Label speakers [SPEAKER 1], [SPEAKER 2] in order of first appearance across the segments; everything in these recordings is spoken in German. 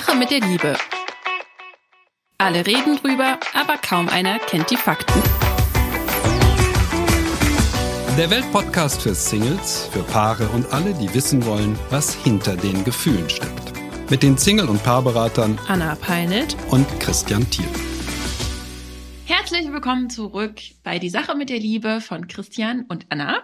[SPEAKER 1] Sache mit der Liebe. Alle reden drüber, aber kaum einer kennt die Fakten.
[SPEAKER 2] Der Weltpodcast für Singles, für Paare und alle, die wissen wollen, was hinter den Gefühlen steckt. Mit den Single- und Paarberatern
[SPEAKER 1] Anna Peinelt
[SPEAKER 2] und Christian Thiel.
[SPEAKER 1] Herzlich willkommen zurück bei Die Sache mit der Liebe von Christian und Anna.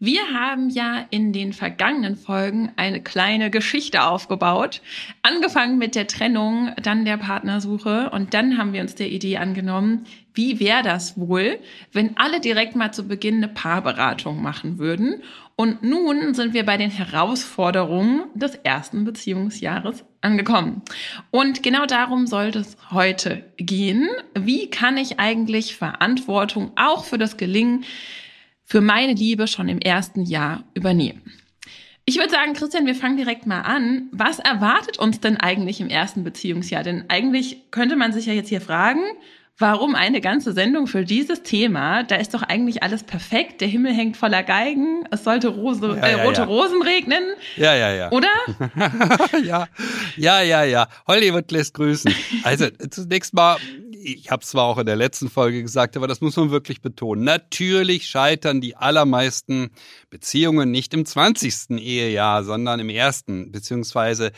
[SPEAKER 1] Wir haben ja in den vergangenen Folgen eine kleine Geschichte aufgebaut. Angefangen mit der Trennung, dann der Partnersuche und dann haben wir uns der Idee angenommen, wie wäre das wohl, wenn alle direkt mal zu Beginn eine Paarberatung machen würden. Und nun sind wir bei den Herausforderungen des ersten Beziehungsjahres angekommen. Und genau darum sollte es heute gehen. Wie kann ich eigentlich Verantwortung auch für das Gelingen für meine Liebe schon im ersten Jahr übernehmen. Ich würde sagen, Christian, wir fangen direkt mal an. Was erwartet uns denn eigentlich im ersten Beziehungsjahr? Denn eigentlich könnte man sich ja jetzt hier fragen, warum eine ganze Sendung für dieses Thema? Da ist doch eigentlich alles perfekt. Der Himmel hängt voller Geigen. Es sollte Rose,
[SPEAKER 2] Ja,
[SPEAKER 1] äh,
[SPEAKER 2] ja,
[SPEAKER 1] rote
[SPEAKER 2] ja.
[SPEAKER 1] Rosen regnen.
[SPEAKER 2] Ja, ja, ja.
[SPEAKER 1] Oder?
[SPEAKER 2] ja, ja, ja, ja. Hollywood lässt grüßen. Also zunächst mal, ich habe zwar auch in der letzten Folge gesagt, aber das muss man wirklich betonen. Natürlich scheitern die allermeisten Beziehungen nicht im 20. Ehejahr, sondern im ersten, beziehungsweise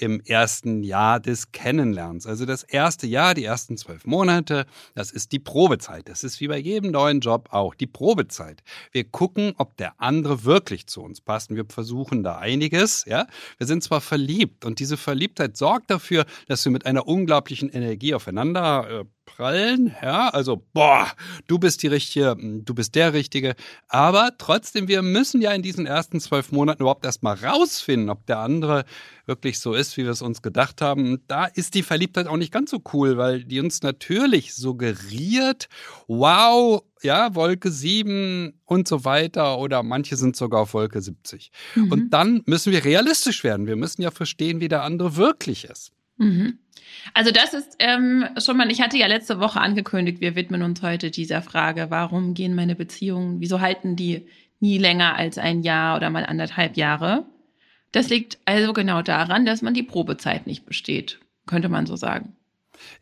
[SPEAKER 2] im ersten Jahr des Kennenlernens. Also das erste Jahr, die ersten zwölf Monate, das ist die Probezeit. Das ist wie bei jedem neuen Job auch die Probezeit. Wir gucken, ob der andere wirklich zu uns passt. Und wir versuchen da einiges. Ja, wir sind zwar verliebt und diese Verliebtheit sorgt dafür, dass wir mit einer unglaublichen Energie aufeinander äh, prallen. Ja, also boah, du bist die richtige, du bist der Richtige. Aber trotzdem, wir müssen ja in diesen ersten zwölf Monaten überhaupt erstmal rausfinden, ob der andere wirklich so ist, wie wir es uns gedacht haben. Und da ist die Verliebtheit auch nicht ganz so cool, weil die uns natürlich suggeriert, wow, ja, Wolke 7 und so weiter oder manche sind sogar auf Wolke 70. Und dann müssen wir realistisch werden. Wir müssen ja verstehen, wie der andere wirklich ist.
[SPEAKER 1] Mhm. Also das ist ähm, schon mal, ich hatte ja letzte Woche angekündigt, wir widmen uns heute dieser Frage, warum gehen meine Beziehungen, wieso halten die nie länger als ein Jahr oder mal anderthalb Jahre? Das liegt also genau daran, dass man die Probezeit nicht besteht, könnte man so sagen.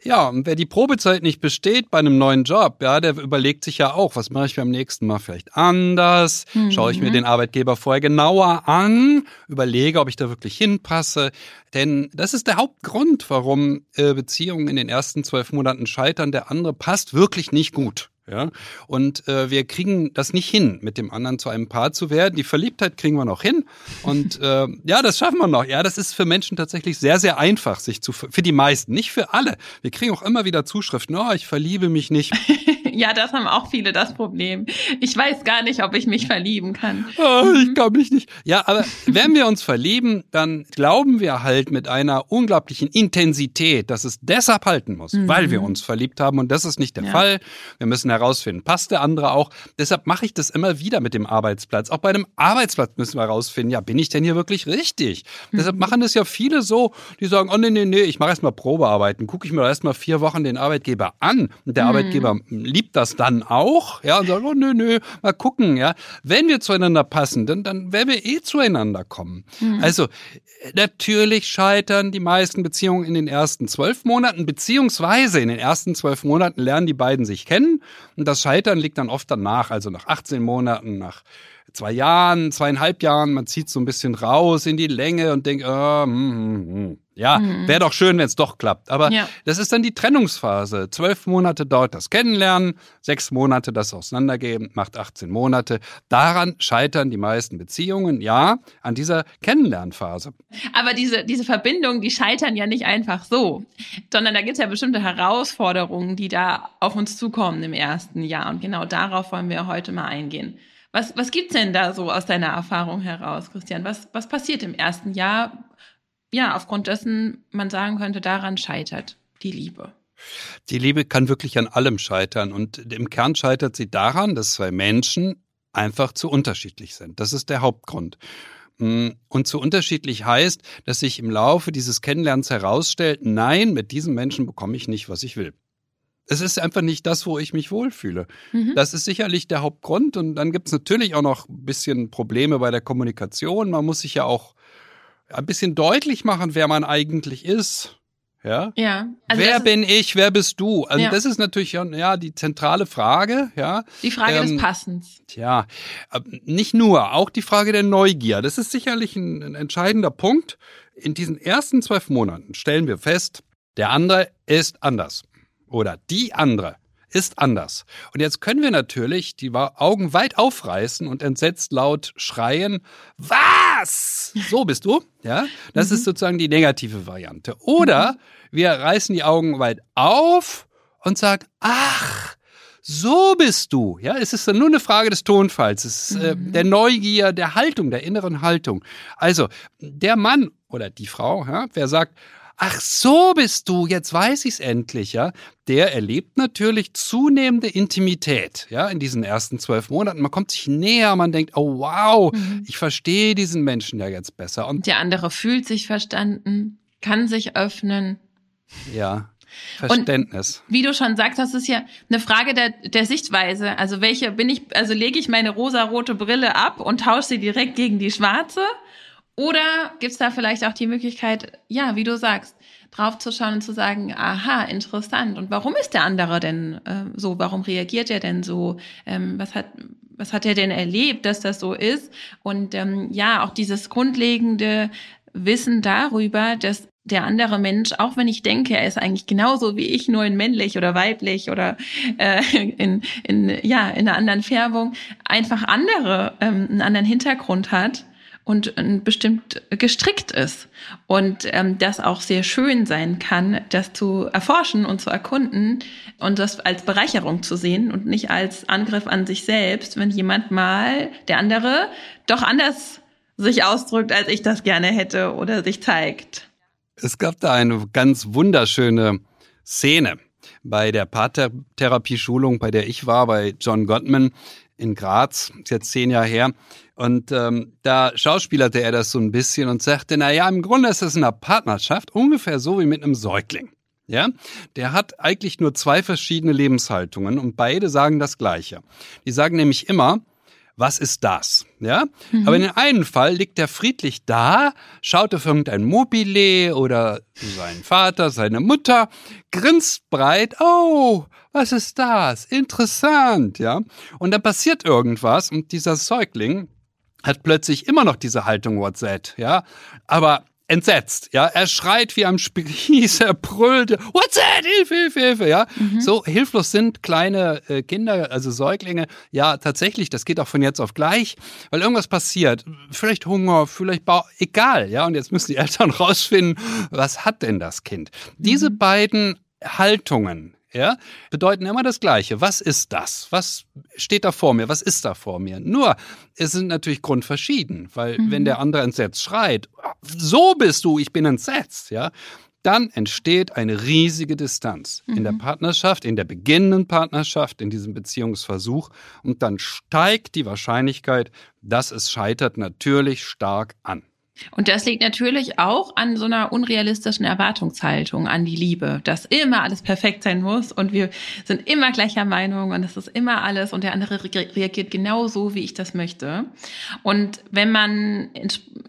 [SPEAKER 2] Ja, und wer die Probezeit nicht besteht bei einem neuen Job, ja, der überlegt sich ja auch, was mache ich beim nächsten Mal vielleicht anders? Schaue ich mir den Arbeitgeber vorher genauer an, überlege, ob ich da wirklich hinpasse. Denn das ist der Hauptgrund, warum äh, Beziehungen in den ersten zwölf Monaten scheitern. Der andere passt wirklich nicht gut. Ja, und äh, wir kriegen das nicht hin, mit dem anderen zu einem Paar zu werden. Die Verliebtheit kriegen wir noch hin. Und äh, ja, das schaffen wir noch. Ja, das ist für Menschen tatsächlich sehr, sehr einfach, sich zu für die meisten, nicht für alle. Wir kriegen auch immer wieder Zuschriften, oh, ich verliebe mich nicht.
[SPEAKER 1] Ja, das haben auch viele das Problem. Ich weiß gar nicht, ob ich mich verlieben kann.
[SPEAKER 2] Oh, ich kann mich nicht. Ja, aber wenn wir uns verlieben, dann glauben wir halt mit einer unglaublichen Intensität, dass es deshalb halten muss, weil wir uns verliebt haben. Und das ist nicht der
[SPEAKER 1] Ja.
[SPEAKER 2] Fall. Wir müssen herausfinden, passt der andere auch. Deshalb mache ich das immer wieder mit dem Arbeitsplatz. Auch bei einem Arbeitsplatz müssen wir herausfinden, ja, bin ich denn hier wirklich richtig? Deshalb machen das ja viele so, die sagen, oh nee, nee, nee, ich mache erstmal Probearbeiten. Gucke ich mir erstmal vier Wochen den Arbeitgeber an. Und der Arbeitgeber liebt das dann auch, ja, und sagt, oh nö, nö, mal gucken, ja. Wenn wir zueinander passen, dann, dann werden wir eh zueinander kommen. Also, äh, natürlich scheitern die meisten Beziehungen in den ersten zwölf Monaten, beziehungsweise in den ersten zwölf Monaten lernen die beiden sich kennen. Und das Scheitern liegt dann oft danach, also nach 18 Monaten, nach zwei Jahren, zweieinhalb Jahren, man zieht so ein bisschen raus in die Länge und denkt, äh, hm, hm, hm. Ja, wäre doch schön, wenn es doch klappt. Aber
[SPEAKER 1] Ja.
[SPEAKER 2] das ist dann die Trennungsphase. Zwölf Monate dauert das Kennenlernen, sechs Monate das Auseinandergehen, macht 18 Monate. Daran scheitern die meisten Beziehungen, ja, an dieser Kennenlernphase.
[SPEAKER 1] Aber diese, diese Verbindungen, die scheitern ja nicht einfach so, sondern da gibt es ja bestimmte Herausforderungen, die da auf uns zukommen im ersten Jahr. Und genau darauf wollen wir heute mal eingehen. Was, was gibt's denn da so aus deiner Erfahrung heraus, Christian? Was, was passiert im ersten Jahr? Ja, aufgrund dessen man sagen könnte, daran scheitert die Liebe.
[SPEAKER 2] Die Liebe kann wirklich an allem scheitern und im Kern scheitert sie daran, dass zwei Menschen einfach zu unterschiedlich sind. Das ist der Hauptgrund. Mm, Und zu unterschiedlich heißt, dass sich im Laufe dieses Kennenlernens herausstellt, nein, mit diesem Menschen bekomme ich nicht, was ich will. Es ist einfach nicht das, wo ich mich wohlfühle.
[SPEAKER 1] Mhm.
[SPEAKER 2] Das ist sicherlich der Hauptgrund. Und dann gibt es natürlich auch noch ein bisschen Probleme bei der Kommunikation. Man muss sich ja auch ein bisschen deutlich machen, wer man eigentlich ist. Ja.
[SPEAKER 1] Ja.
[SPEAKER 2] Also wer bin ich? Wer bist du? Also ja. das ist natürlich ja die zentrale Frage. Ja.
[SPEAKER 1] Die Frage ähm, des Passens.
[SPEAKER 2] Tja, nicht nur, auch die Frage der Neugier. Das ist sicherlich ein, ein entscheidender Punkt. In diesen ersten zwölf Monaten stellen wir fest, der andere ist anders oder die andere ist anders. Und jetzt können wir natürlich die Augen weit aufreißen und entsetzt laut schreien, was? So bist du, ja? Das mhm. ist sozusagen die negative Variante. Oder mhm. wir reißen die Augen weit auf und sagen, ach, so bist du. Ja, es ist dann nur eine Frage des Tonfalls, es ist äh, mhm. der Neugier, der Haltung, der inneren Haltung. Also der Mann oder die Frau, ja, wer sagt, ach so bist du, jetzt weiß ich's endlich, ja, der erlebt natürlich zunehmende Intimität, ja, in diesen ersten zwölf Monaten. Man kommt sich näher, man denkt, oh wow, mhm. ich verstehe diesen Menschen ja jetzt besser.
[SPEAKER 1] Und der andere fühlt sich verstanden, kann sich öffnen.
[SPEAKER 2] Ja. Verständnis.
[SPEAKER 1] Und wie du schon sagst, das ist ja eine Frage der, der Sichtweise. Also welche bin ich, also lege ich meine rosarote Brille ab und tausche sie direkt gegen die schwarze? Oder gibt es da vielleicht auch die Möglichkeit, ja, wie du sagst, draufzuschauen und zu sagen, aha, interessant. Und warum ist der andere denn äh, so? Warum reagiert er denn so? Ähm, was hat was hat er denn erlebt, dass das so ist? Und ähm, ja, auch dieses grundlegende Wissen darüber, dass der andere Mensch, auch wenn ich denke, er ist eigentlich genauso wie ich, nur in männlich oder weiblich oder äh, in, in, ja, in einer anderen Färbung, einfach andere, ähm, einen anderen Hintergrund hat und bestimmt gestrickt ist und ähm, das auch sehr schön sein kann, das zu erforschen und zu erkunden und das als Bereicherung zu sehen und nicht als Angriff an sich selbst, wenn jemand mal der andere doch anders sich ausdrückt, als ich das gerne hätte oder sich zeigt.
[SPEAKER 2] Es gab da eine ganz wunderschöne Szene bei der Paartherapie-Schulung, bei der ich war, bei John Gottman in Graz, ist jetzt zehn Jahre her. Und ähm, da schauspielerte er das so ein bisschen und sagte, na ja, im Grunde ist es in einer Partnerschaft ungefähr so wie mit einem Säugling. Ja, der hat eigentlich nur zwei verschiedene Lebenshaltungen und beide sagen das Gleiche. Die sagen nämlich immer, was ist das? Ja? Mhm. Aber in dem einen Fall liegt er friedlich da, schaut auf irgendein Mobile oder seinen Vater, seine Mutter, grinst breit, oh, was ist das? Interessant, ja? Und dann passiert irgendwas und dieser Säugling hat plötzlich immer noch diese Haltung WhatsApp, ja? Aber entsetzt, ja. Er schreit wie am Spieß, er brüllt, what's that? Hilfe, Hilfe, Hilfe, ja. Mhm. So hilflos sind kleine äh, Kinder, also Säuglinge. Ja, tatsächlich, das geht auch von jetzt auf gleich, weil irgendwas passiert. Vielleicht Hunger, vielleicht Bau, egal, ja. Und jetzt müssen die Eltern rausfinden, was hat denn das Kind? Mhm. Diese beiden Haltungen, ja, bedeuten immer das Gleiche. Was ist das? Was steht da vor mir? Was ist da vor mir? Nur, es sind natürlich grundverschieden, weil mhm. wenn der andere entsetzt schreit, so bist du, ich bin entsetzt, ja, dann entsteht eine riesige Distanz mhm. in der mhm. Partnerschaft, in der beginnenden Partnerschaft, in diesem Beziehungsversuch und dann steigt die Wahrscheinlichkeit, dass es scheitert, natürlich stark an.
[SPEAKER 1] Und das liegt natürlich auch an so einer unrealistischen Erwartungshaltung an die Liebe, dass immer alles perfekt sein muss und wir sind immer gleicher Meinung und es ist immer alles und der andere reagiert genau so, wie ich das möchte. Und wenn man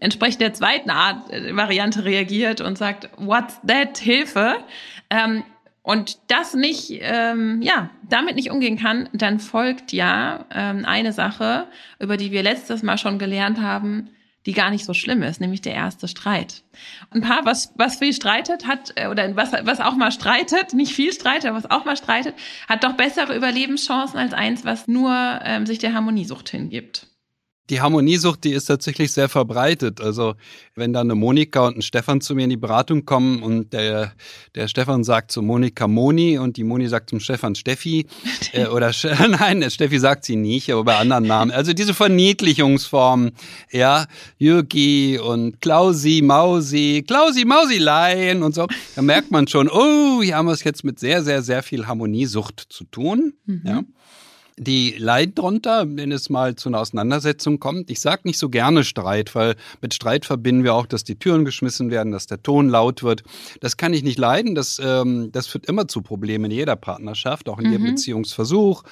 [SPEAKER 1] entsprechend der zweiten Art äh, Variante reagiert und sagt, what's that, Hilfe, ähm, und das nicht, ähm, ja, damit nicht umgehen kann, dann folgt ja ähm, eine Sache, über die wir letztes Mal schon gelernt haben, die gar nicht so schlimm ist, nämlich der erste Streit. Ein Paar, was, was viel streitet, hat, äh, oder was, was auch mal streitet, nicht viel streitet, aber was auch mal streitet, hat doch bessere Überlebenschancen als eins, was nur ähm, sich der Harmoniesucht hingibt
[SPEAKER 2] die Harmoniesucht, die ist tatsächlich sehr verbreitet. Also wenn dann eine Monika und ein Stefan zu mir in die Beratung kommen und der, der Stefan sagt zu Monika Moni und die Moni sagt zum Stefan Steffi äh, oder nein, Steffi sagt sie nicht, aber bei anderen Namen. Also diese Verniedlichungsformen, ja, Jürgi und Klausi, Mausi, Klausi, Mausilein und so, da merkt man schon, oh, hier haben wir es jetzt mit sehr, sehr, sehr viel Harmoniesucht zu tun. Mhm. Ja die leiden drunter, wenn es mal zu einer Auseinandersetzung kommt. Ich sage nicht so gerne Streit, weil mit Streit verbinden wir auch, dass die Türen geschmissen werden, dass der Ton laut wird. Das kann ich nicht leiden. Das, ähm, das führt immer zu Problemen in jeder Partnerschaft, auch in mhm. jedem Beziehungsversuch.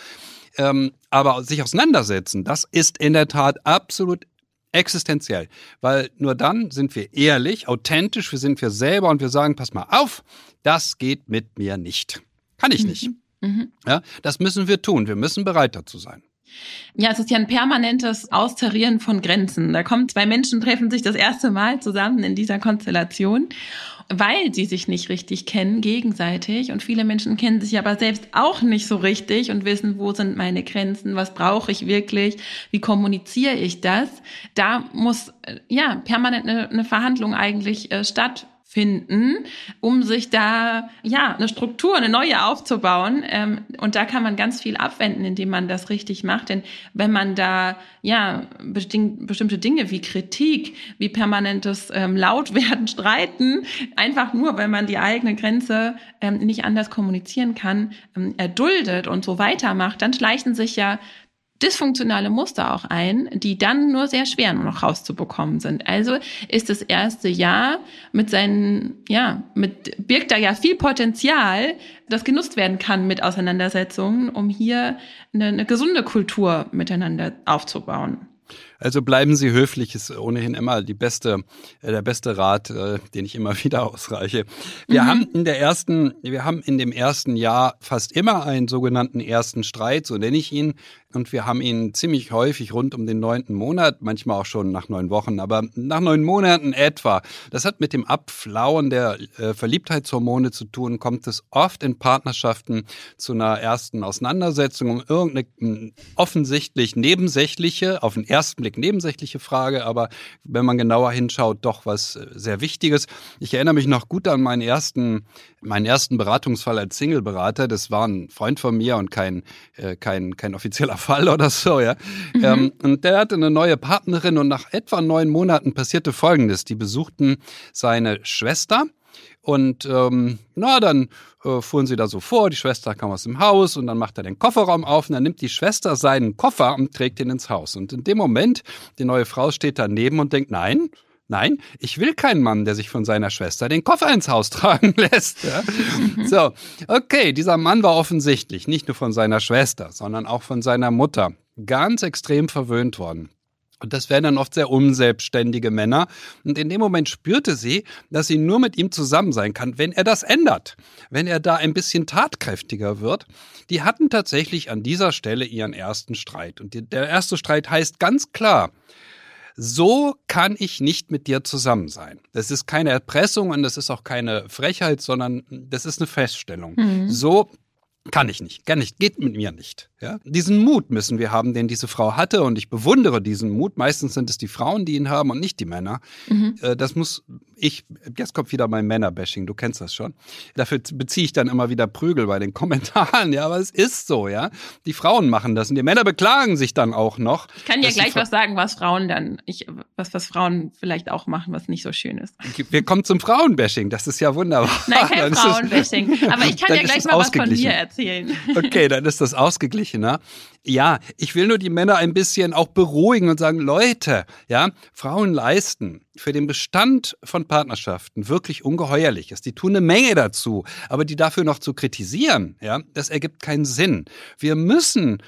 [SPEAKER 2] Ähm, aber sich auseinandersetzen, das ist in der Tat absolut Existenziell. Weil nur dann sind wir ehrlich, authentisch, wir sind wir selber und wir sagen, pass mal auf, das geht mit mir nicht. Kann ich nicht. Mhm. Mhm. Ja, das müssen wir tun. Wir müssen bereit dazu sein.
[SPEAKER 1] Ja, es ist ja ein permanentes Austarieren von Grenzen. Da kommen zwei Menschen, treffen sich das erste Mal zusammen in dieser Konstellation, weil sie sich nicht richtig kennen gegenseitig. Und viele Menschen kennen sich aber selbst auch nicht so richtig und wissen, wo sind meine Grenzen, was brauche ich wirklich, wie kommuniziere ich das. Da muss äh, ja permanent eine, eine Verhandlung eigentlich äh, stattfinden finden, um sich da ja eine Struktur, eine neue aufzubauen. Ähm, und da kann man ganz viel abwenden, indem man das richtig macht. Denn wenn man da ja bestimmte Dinge wie Kritik, wie permanentes ähm, Lautwerden, Streiten, einfach nur, weil man die eigene Grenze ähm, nicht anders kommunizieren kann, ähm, erduldet und so weitermacht, dann schleichen sich ja dysfunktionale Muster auch ein, die dann nur sehr schwer nur noch rauszubekommen sind. Also ist das erste Jahr mit seinen, ja, mit, birgt da ja viel Potenzial, das genutzt werden kann mit Auseinandersetzungen, um hier eine, eine gesunde Kultur miteinander aufzubauen.
[SPEAKER 2] Also bleiben Sie höflich, ist ohnehin immer die beste, äh, der beste Rat, äh, den ich immer wieder ausreiche. Wir mhm. haben in der ersten, wir haben in dem ersten Jahr fast immer einen sogenannten ersten Streit, so nenne ich ihn, und wir haben ihn ziemlich häufig rund um den neunten Monat, manchmal auch schon nach neun Wochen, aber nach neun Monaten etwa. Das hat mit dem Abflauen der äh, Verliebtheitshormone zu tun, kommt es oft in Partnerschaften zu einer ersten Auseinandersetzung um irgendeine offensichtlich nebensächliche, auf den ersten Blick nebensächliche Frage, aber wenn man genauer hinschaut, doch was äh, sehr Wichtiges. Ich erinnere mich noch gut an meinen ersten, meinen ersten Beratungsfall als Single-Berater. Das war ein Freund von mir und kein, äh, kein, kein offizieller Fall oder so, ja. Mhm. Ähm, und der hatte eine neue Partnerin und nach etwa neun Monaten passierte Folgendes. Die besuchten seine Schwester und ähm, na, dann äh, fuhren sie da so vor, die Schwester kam aus dem Haus und dann macht er den Kofferraum auf und dann nimmt die Schwester seinen Koffer und trägt ihn ins Haus. Und in dem Moment, die neue Frau steht daneben und denkt, nein, Nein, ich will keinen Mann, der sich von seiner Schwester den Koffer ins Haus tragen lässt. Ja? So, okay, dieser Mann war offensichtlich nicht nur von seiner Schwester, sondern auch von seiner Mutter ganz extrem verwöhnt worden. Und das wären dann oft sehr unselbstständige Männer. Und in dem Moment spürte sie, dass sie nur mit ihm zusammen sein kann, wenn er das ändert. Wenn er da ein bisschen tatkräftiger wird. Die hatten tatsächlich an dieser Stelle ihren ersten Streit. Und der erste Streit heißt ganz klar, so kann ich nicht mit dir zusammen sein. Das ist keine Erpressung und das ist auch keine Frechheit, sondern das ist eine Feststellung. Mhm. So kann ich nicht, kann nicht, geht mit mir nicht. Ja? Diesen Mut müssen wir haben, den diese Frau hatte und ich bewundere diesen Mut. Meistens sind es die Frauen, die ihn haben und nicht die Männer. Mhm. Äh, das muss ich, jetzt kommt wieder mein Männerbashing, du kennst das schon. Dafür beziehe ich dann immer wieder Prügel bei den Kommentaren, ja, aber es ist so, ja. Die Frauen machen das und die Männer beklagen sich dann auch noch.
[SPEAKER 1] Ich kann ja gleich was sagen, was Frauen dann, ich, was, was Frauen vielleicht auch machen, was nicht so schön ist.
[SPEAKER 2] Wir kommen zum Frauenbashing, das ist ja wunderbar.
[SPEAKER 1] Nein, kein Frauenbashing, aber ich kann ja gleich mal was von mir erzählen.
[SPEAKER 2] Okay, dann ist das ausgeglichen ausgeglichener. Ja, ich will nur die Männer ein bisschen auch beruhigen und sagen, Leute, ja, Frauen leisten für den Bestand von Partnerschaften wirklich ungeheuerliches. Die tun eine Menge dazu, aber die dafür noch zu kritisieren, ja, das ergibt keinen Sinn. Wir müssen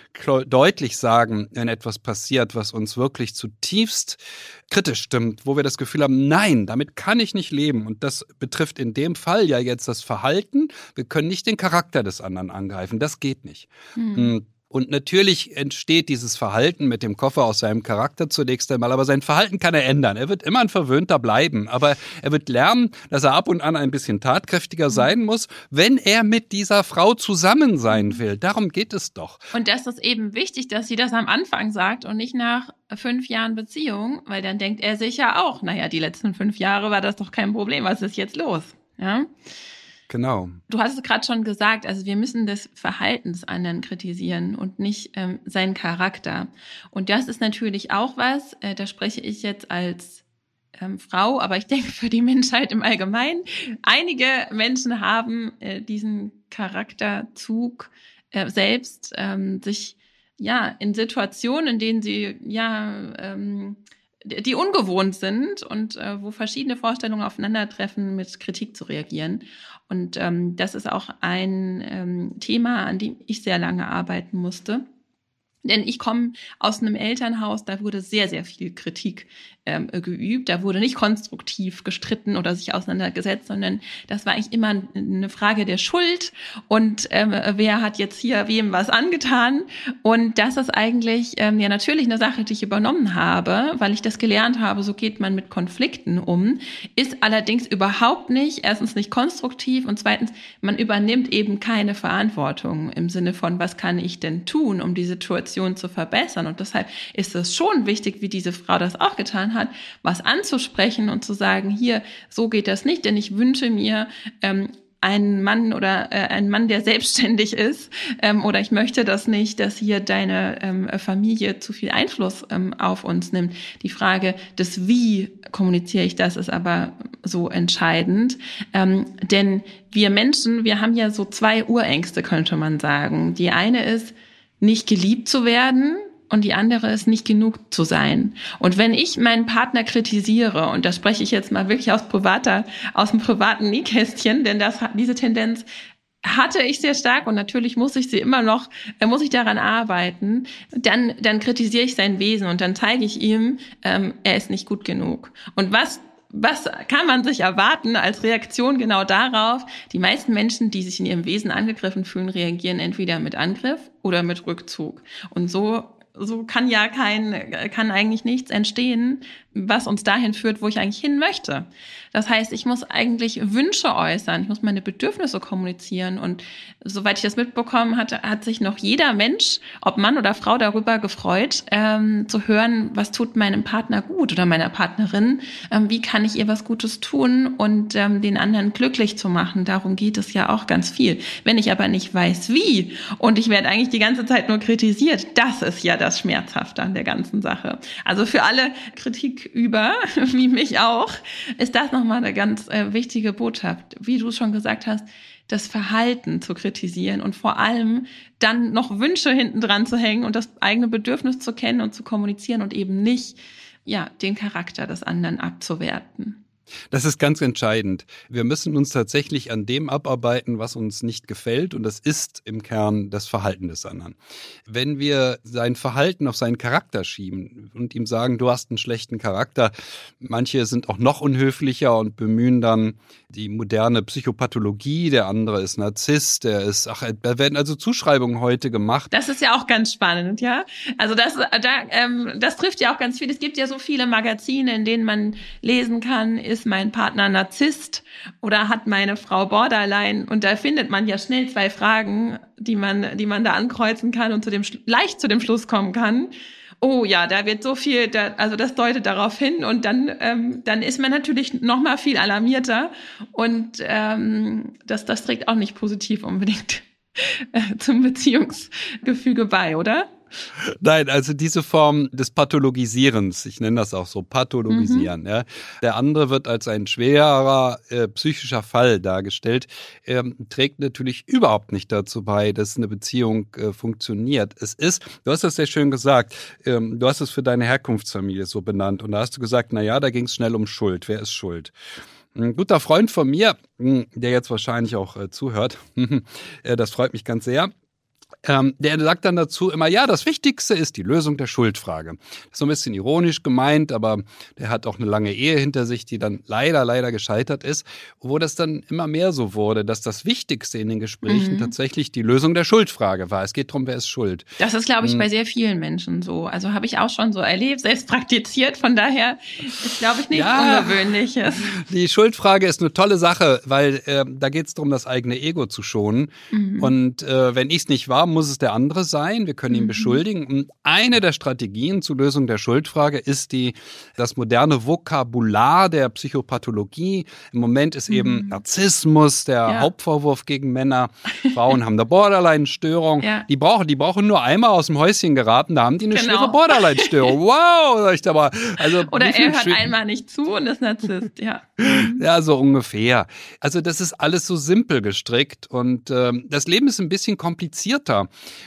[SPEAKER 2] deutlich sagen, wenn etwas passiert, was uns wirklich zutiefst kritisch stimmt, wo wir das Gefühl haben, nein, damit kann ich nicht leben. Und das betrifft in dem Fall ja jetzt das Verhalten. Wir können nicht den Charakter des anderen angreifen. Das geht nicht. Hm. Und natürlich entsteht dieses Verhalten mit dem Koffer aus seinem Charakter zunächst einmal, aber sein Verhalten kann er ändern. Er wird immer ein Verwöhnter bleiben, aber er wird lernen, dass er ab und an ein bisschen tatkräftiger mhm. sein muss, wenn er mit dieser Frau zusammen sein mhm. will. Darum geht es doch.
[SPEAKER 1] Und das ist eben wichtig, dass sie das am Anfang sagt und nicht nach fünf Jahren Beziehung, weil dann denkt er sich ja auch, naja, die letzten fünf Jahre war das doch kein Problem, was ist jetzt los? Ja.
[SPEAKER 2] Genau.
[SPEAKER 1] Du hast es gerade schon gesagt, also wir müssen das Verhalten des anderen kritisieren und nicht ähm, seinen Charakter. Und das ist natürlich auch was, äh, da spreche ich jetzt als ähm, Frau, aber ich denke für die Menschheit im Allgemeinen. Einige Menschen haben äh, diesen Charakterzug äh, selbst, ähm, sich ja in Situationen, in denen sie ja ähm, die ungewohnt sind und äh, wo verschiedene Vorstellungen aufeinandertreffen, mit Kritik zu reagieren. Und ähm, das ist auch ein ähm, Thema, an dem ich sehr lange arbeiten musste. Denn ich komme aus einem Elternhaus, da wurde sehr, sehr viel Kritik ähm, geübt. Da wurde nicht konstruktiv gestritten oder sich auseinandergesetzt, sondern das war eigentlich immer eine Frage der Schuld und ähm, wer hat jetzt hier wem was angetan. Und das ist eigentlich ähm, ja natürlich eine Sache, die ich übernommen habe, weil ich das gelernt habe, so geht man mit Konflikten um, ist allerdings überhaupt nicht, erstens nicht konstruktiv und zweitens, man übernimmt eben keine Verantwortung im Sinne von, was kann ich denn tun, um die Situation zu verbessern. Und deshalb ist es schon wichtig, wie diese Frau das auch getan getan hat, was anzusprechen und zu sagen, hier, so geht das nicht, denn ich wünsche mir ähm, einen Mann oder äh, einen Mann, der selbstständig ist, ähm, oder ich möchte das nicht, dass hier deine ähm, Familie zu viel Einfluss ähm, auf uns nimmt. Die Frage des Wie kommuniziere ich das ist aber so entscheidend, ähm, denn wir Menschen, wir haben ja so zwei Urängste, könnte man sagen. Die eine ist, nicht geliebt zu werden, und die andere ist nicht genug zu sein. Und wenn ich meinen Partner kritisiere, und da spreche ich jetzt mal wirklich aus privater, aus dem privaten Nähkästchen, denn das, diese Tendenz hatte ich sehr stark und natürlich muss ich sie immer noch, äh, muss ich daran arbeiten, dann, dann kritisiere ich sein Wesen und dann zeige ich ihm, ähm, er ist nicht gut genug. Und was was kann man sich erwarten als Reaktion genau darauf? Die meisten Menschen, die sich in ihrem Wesen angegriffen fühlen, reagieren entweder mit Angriff oder mit Rückzug. Und so so kann ja kein, kann eigentlich nichts entstehen, was uns dahin führt, wo ich eigentlich hin möchte. Das heißt, ich muss eigentlich Wünsche äußern, ich muss meine Bedürfnisse kommunizieren und soweit ich das mitbekommen hatte, hat sich noch jeder Mensch, ob Mann oder Frau, darüber gefreut, ähm, zu hören, was tut meinem Partner gut oder meiner Partnerin, ähm, wie kann ich ihr was Gutes tun und ähm, den anderen glücklich zu machen. Darum geht es ja auch ganz viel. Wenn ich aber nicht weiß, wie und ich werde eigentlich die ganze Zeit nur kritisiert, das ist ja das Schmerzhafte an der ganzen Sache. Also für alle Kritik über, wie mich auch, ist das nochmal eine ganz äh, wichtige Botschaft. Wie du schon gesagt hast, das Verhalten zu kritisieren und vor allem dann noch Wünsche hinten dran zu hängen und das eigene Bedürfnis zu kennen und zu kommunizieren und eben nicht, ja, den Charakter des anderen abzuwerten.
[SPEAKER 2] Das ist ganz entscheidend. Wir müssen uns tatsächlich an dem abarbeiten, was uns nicht gefällt, und das ist im Kern das Verhalten des anderen. Wenn wir sein Verhalten auf seinen Charakter schieben und ihm sagen, du hast einen schlechten Charakter, manche sind auch noch unhöflicher und bemühen dann die moderne Psychopathologie, der andere ist Narzisst, der ist, ach, da werden also Zuschreibungen heute gemacht.
[SPEAKER 1] Das ist ja auch ganz spannend, ja. Also das, da, ähm, das trifft ja auch ganz viel. Es gibt ja so viele Magazine, in denen man lesen kann, ist ist mein Partner Narzisst oder hat meine Frau Borderline? Und da findet man ja schnell zwei Fragen, die man, die man da ankreuzen kann und zu dem, leicht zu dem Schluss kommen kann. Oh ja, da wird so viel, da, also das deutet darauf hin und dann, ähm, dann ist man natürlich noch mal viel alarmierter und ähm, das, das trägt auch nicht positiv unbedingt äh, zum Beziehungsgefüge bei, oder?
[SPEAKER 2] Nein, also diese Form des Pathologisierens, ich nenne das auch so, pathologisieren. Mhm. Ja. Der andere wird als ein schwerer äh, psychischer Fall dargestellt, ähm, trägt natürlich überhaupt nicht dazu bei, dass eine Beziehung äh, funktioniert. Es ist, du hast das sehr schön gesagt, ähm, du hast es für deine Herkunftsfamilie so benannt und da hast du gesagt, na ja, da ging es schnell um Schuld. Wer ist schuld? Ein guter Freund von mir, hm, der jetzt wahrscheinlich auch äh, zuhört, äh, das freut mich ganz sehr, ähm, der sagt dann dazu immer, ja, das Wichtigste ist die Lösung der Schuldfrage. Das ist so ein bisschen ironisch gemeint, aber der hat auch eine lange Ehe hinter sich, die dann leider, leider gescheitert ist, wo das dann immer mehr so wurde, dass das Wichtigste in den Gesprächen mhm. tatsächlich die Lösung der Schuldfrage war. Es geht darum, wer ist schuld.
[SPEAKER 1] Das ist, glaube ich, mhm. bei sehr vielen Menschen so. Also habe ich auch schon so erlebt, selbst praktiziert. Von daher ist, glaube ich, nichts ja, Ungewöhnliches.
[SPEAKER 2] Die Schuldfrage ist eine tolle Sache, weil äh, da geht es darum, das eigene Ego zu schonen. Mhm. Und äh, wenn ich es nicht war, muss es der andere sein. Wir können ihn mhm. beschuldigen. Und eine der Strategien zur Lösung der Schuldfrage ist die, das moderne Vokabular der Psychopathologie. Im Moment ist eben mhm. Narzissmus der ja. Hauptvorwurf gegen Männer. Frauen haben eine Borderline-Störung. Ja. Die brauchen, die brauchen nur einmal aus dem Häuschen geraten, da haben die eine genau. schwere Borderline-Störung. wow, sag ich da mal.
[SPEAKER 1] Also, Oder er hört einmal nicht zu und ist Narzisst, ja.
[SPEAKER 2] ja, so ungefähr. Also das ist alles so simpel gestrickt und ähm, das Leben ist ein bisschen komplizierter.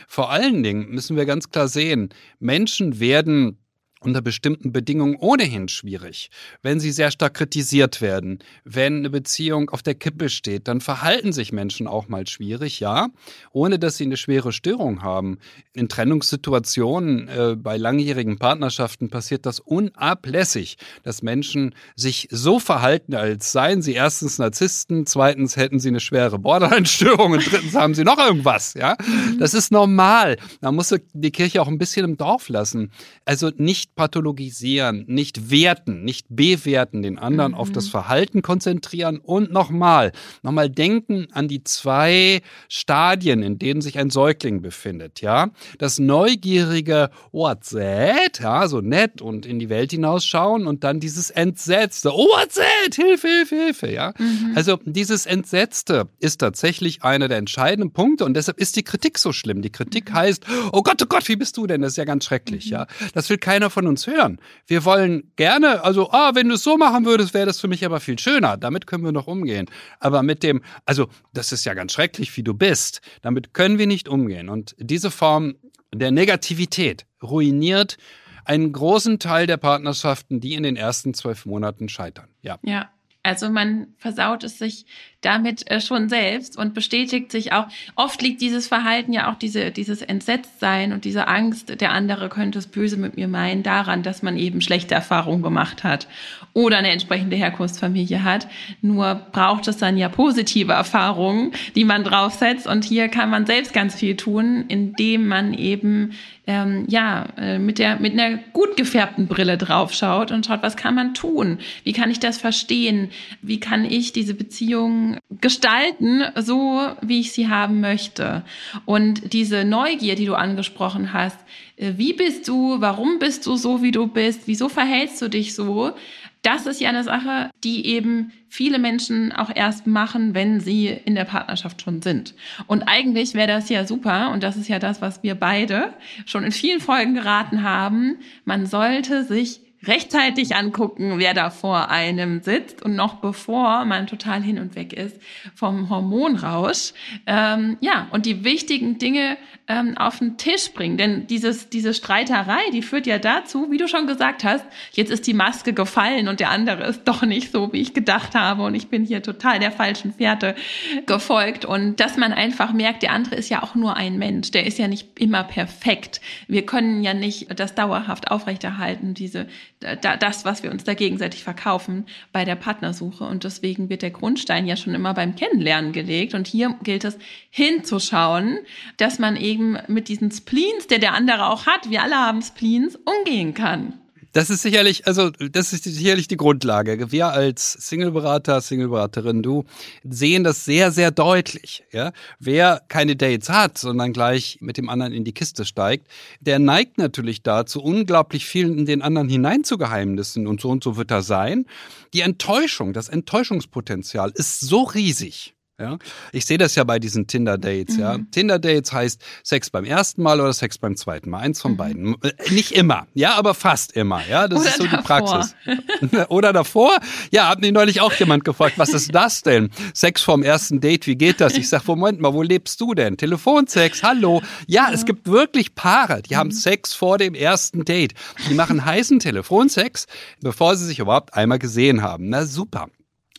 [SPEAKER 2] Vor allen Dingen müssen wir ganz klar sehen, Menschen werden unter bestimmten Bedingungen ohnehin schwierig. Wenn sie sehr stark kritisiert werden, wenn eine Beziehung auf der Kippe steht, dann verhalten sich Menschen auch mal schwierig, ja, ohne dass sie eine schwere Störung haben. In Trennungssituationen, äh, bei langjährigen Partnerschaften passiert das unablässig, dass Menschen sich so verhalten, als seien sie erstens Narzissten, zweitens hätten sie eine schwere Borderline-Störung und drittens haben sie noch irgendwas, ja. Mhm. Das ist normal. Da muss die Kirche auch ein bisschen im Dorf lassen. Also nicht pathologisieren, nicht werten, nicht bewerten, den anderen mhm. auf das Verhalten konzentrieren und nochmal, nochmal denken an die zwei Stadien, in denen sich ein Säugling befindet, ja. Das neugierige What's that? Ja, so nett und in die Welt hinausschauen und dann dieses entsetzte Oh, what's that? Hilfe, Hilfe, Hilfe, ja. Mhm. Also dieses entsetzte ist tatsächlich einer der entscheidenden Punkte und deshalb ist die Kritik so schlimm. Die Kritik mhm. heißt, oh Gott, oh Gott, wie bist du denn? Das ist ja ganz schrecklich, mhm. ja. Das will keiner von uns hören. Wir wollen gerne, also, ah, wenn du es so machen würdest, wäre das für mich aber viel schöner. Damit können wir noch umgehen. Aber mit dem, also, das ist ja ganz schrecklich, wie du bist. Damit können wir nicht umgehen. Und diese Form der Negativität ruiniert einen großen Teil der Partnerschaften, die in den ersten zwölf Monaten scheitern. Ja.
[SPEAKER 1] Ja. Also man versaut es sich damit äh, schon selbst und bestätigt sich auch. Oft liegt dieses Verhalten ja auch diese, dieses Entsetztsein und diese Angst, der andere könnte es böse mit mir meinen, daran, dass man eben schlechte Erfahrungen gemacht hat oder eine entsprechende Herkunftsfamilie hat. Nur braucht es dann ja positive Erfahrungen, die man draufsetzt. Und hier kann man selbst ganz viel tun, indem man eben ähm, ja, äh, mit, der, mit einer gut gefärbten Brille draufschaut und schaut, was kann man tun? Wie kann ich das verstehen? Wie kann ich diese Gestalten, so wie ich sie haben möchte? Und diese Neugier, die du angesprochen hast, äh, wie bist du? Warum bist du so, wie du bist? Wieso verhältst du dich so? das ist ja eine Sache, die eben viele Menschen auch erst machen, wenn sie in der Partnerschaft schon sind. Und eigentlich wäre das ja super, und das ist ja das, was wir beide schon in vielen Folgen geraten haben, man sollte sich rechtzeitig angucken, wer da vor einem sitzt und noch bevor man total hin und weg ist vom Hormonrausch. Ähm, ja, und die wichtigen Dinge ähm, auf den Tisch bringen. Denn dieses, diese Streiterei, die führt ja dazu, wie du schon gesagt hast, jetzt ist die Maske gefallen und der andere ist doch nicht so, wie ich gedacht habe und ich bin hier total der falschen Fährte gefolgt. Und dass man einfach merkt, der andere ist ja auch nur ein Mensch, der ist ja nicht immer perfekt. Wir können ja nicht das dauerhaft aufrechterhalten, diese das, was wir uns da gegenseitig verkaufen bei der Partnersuche. Und deswegen wird der Grundstein ja schon immer beim Kennenlernen gelegt. Und hier gilt es hinzuschauen, dass man eben mit diesen Spleens, der der andere auch hat, wir alle haben Spleens, umgehen kann.
[SPEAKER 2] Das ist sicherlich, also das ist sicherlich die Grundlage. Wir als Singleberater, Singleberaterin, du sehen das sehr, sehr deutlich. Ja? Wer keine Dates hat, sondern gleich mit dem anderen in die Kiste steigt, der neigt natürlich dazu, unglaublich viel in den anderen hinein zu geheimnissen und so und so wird er sein. Die Enttäuschung, das Enttäuschungspotenzial ist so riesig. Ja, ich sehe das ja bei diesen Tinder-Dates. Mhm. Ja, Tinder-Dates heißt Sex beim ersten Mal oder Sex beim zweiten Mal, eins von mhm. beiden. Äh, nicht immer, ja, aber fast immer. Ja, das oder ist so davor. die Praxis. oder davor? Ja, hat mich neulich auch jemand gefragt, was ist das denn? Sex vom ersten Date, wie geht das? Ich sag, Moment mal, wo lebst du denn? Telefonsex, hallo. Ja, es gibt wirklich Paare, die mhm. haben Sex vor dem ersten Date. Die machen heißen Telefonsex, bevor sie sich überhaupt einmal gesehen haben. Na super.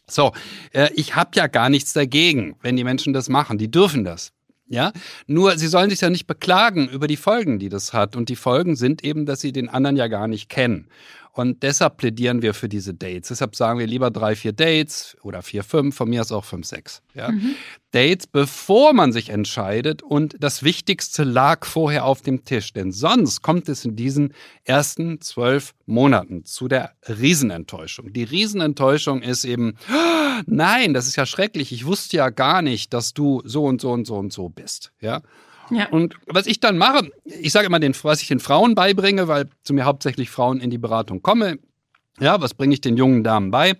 [SPEAKER 2] So, äh, ich habe ja gar nichts dagegen, wenn die Menschen das machen. Die dürfen das. Ja, nur sie sollen sich ja nicht beklagen über die Folgen, die das hat. Und die Folgen sind eben, dass sie den anderen ja gar nicht kennen. Und deshalb plädieren wir für diese Dates. Deshalb sagen wir lieber drei, vier Dates oder vier, fünf, von mir aus auch fünf, sechs. Ja? Mhm. Dates, bevor man sich entscheidet. Und das Wichtigste lag vorher auf dem Tisch. Denn sonst kommt es in diesen ersten zwölf Monaten zu der Riesenenttäuschung. Die Riesenenttäuschung ist eben, nein, das ist ja schrecklich. Ich wusste ja gar nicht, dass du so und so und so und so bist. Ja. Ja. Und was ich dann mache, ich sage immer, den, was ich den Frauen beibringe, weil zu mir hauptsächlich Frauen in die Beratung kommen, ja, was bringe ich den jungen Damen bei?